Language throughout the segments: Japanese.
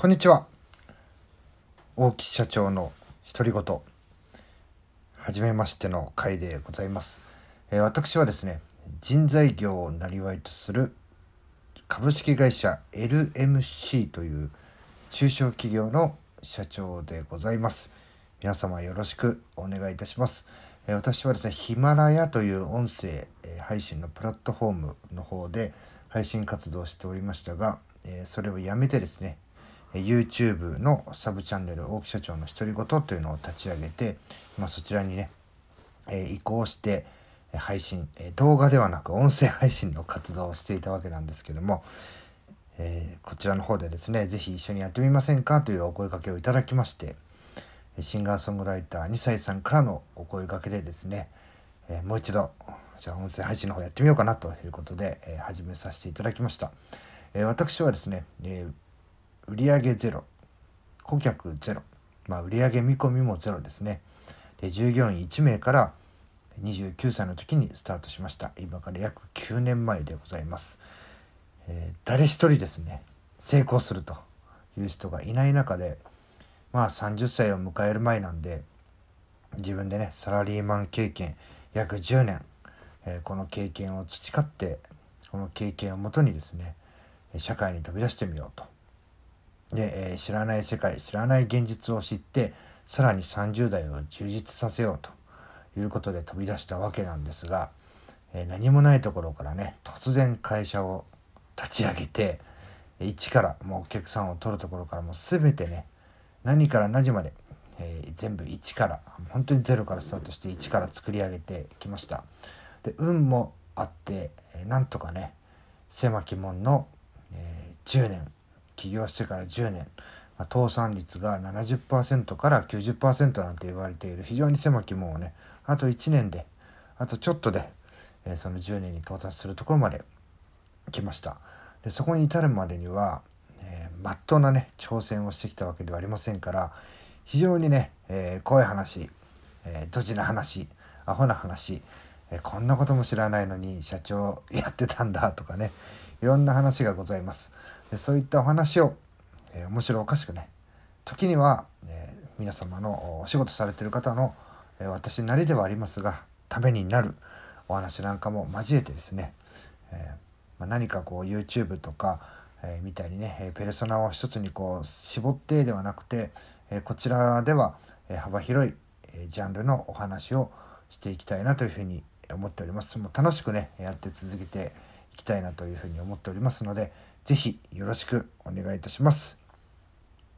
こんにちは。大木社長の独り言。はじめましての回でございます、えー、私はですね人材業をなりとする株式会社 LMC という中小企業の社長でございます。皆様よろしくお願いいたします。え私はですねヒマラヤという音声配信のプラットフォームの方で配信活動しておりましたがえそれをやめてですね YouTube のサブチャンネル大木社長の独り言というのを立ち上げて今そちらにね、え移行して配信、え動画ではなく音声配信の活動をしていたわけなんですけども、えー、こちらの方でですね是非一緒にやってみませんかというお声かけをいただきましてシンガーソングライター2歳さんからのお声かけでですね、え、もう一度じゃあ音声配信の方やってみようかなということで、え、始めさせていただきました、え私はですね、えー売上ゼロ顧客ゼロ、まあ、売上見込みもゼロですね。で従業員1名から29歳の時にスタートしました。今から約9年前でございます、えー、誰一人ですね。成功するという人がいない中でまあ30歳を迎える前なんで自分でねサラリーマン経験約10年、えー、この経験を培ってこの経験をもとにですね社会に飛び出してみようと。で、えー、知らない世界知らない現実を知ってさらに30代を充実させようということで飛び出したわけなんですが、えー、何もないところからね突然会社を立ち上げて一からもうお客さんを取るところからもう全てね何から何時まで、えー、全部一から本当にゼロからスタートして一から作り上げてきました。で運もあって、えー、なんとかね狭き門の、え、10年起業してから10年、まあ、倒産率が70%から90%なんて言われている。非常に狭き門をねあと1年であとちょっとで、えー、その10年に到達するところまで来ました。でそこに至るまでには、えー、真っ当なね挑戦をしてきたわけではありませんから非常にね、えー、怖い話、えー、ドジな話アホな話、え、こんなことも知らないのに社長やってたんだとかねいろんな話がございます。でそういったお話を、えー、面白おかしくね時には、えー、皆様のお仕事されてる方の、えー、私なりではありますがためになるお話なんかも交えてですね、えまあ、何かこう YouTube とか、えみたいにねペルソナを一つにこう絞ってではなくて、えこちらでは、え幅広い、えジャンルのお話をしていきたいなというふうに思っております。もう楽しくねやって続けていきたいなというふうに思っておりますので是非よろしくお願いいたします。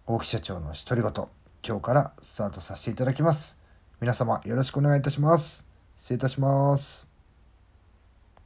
大木社長の独り言今日からスタートさせていただきます。皆様よろしくお願いいたします。失礼いたします。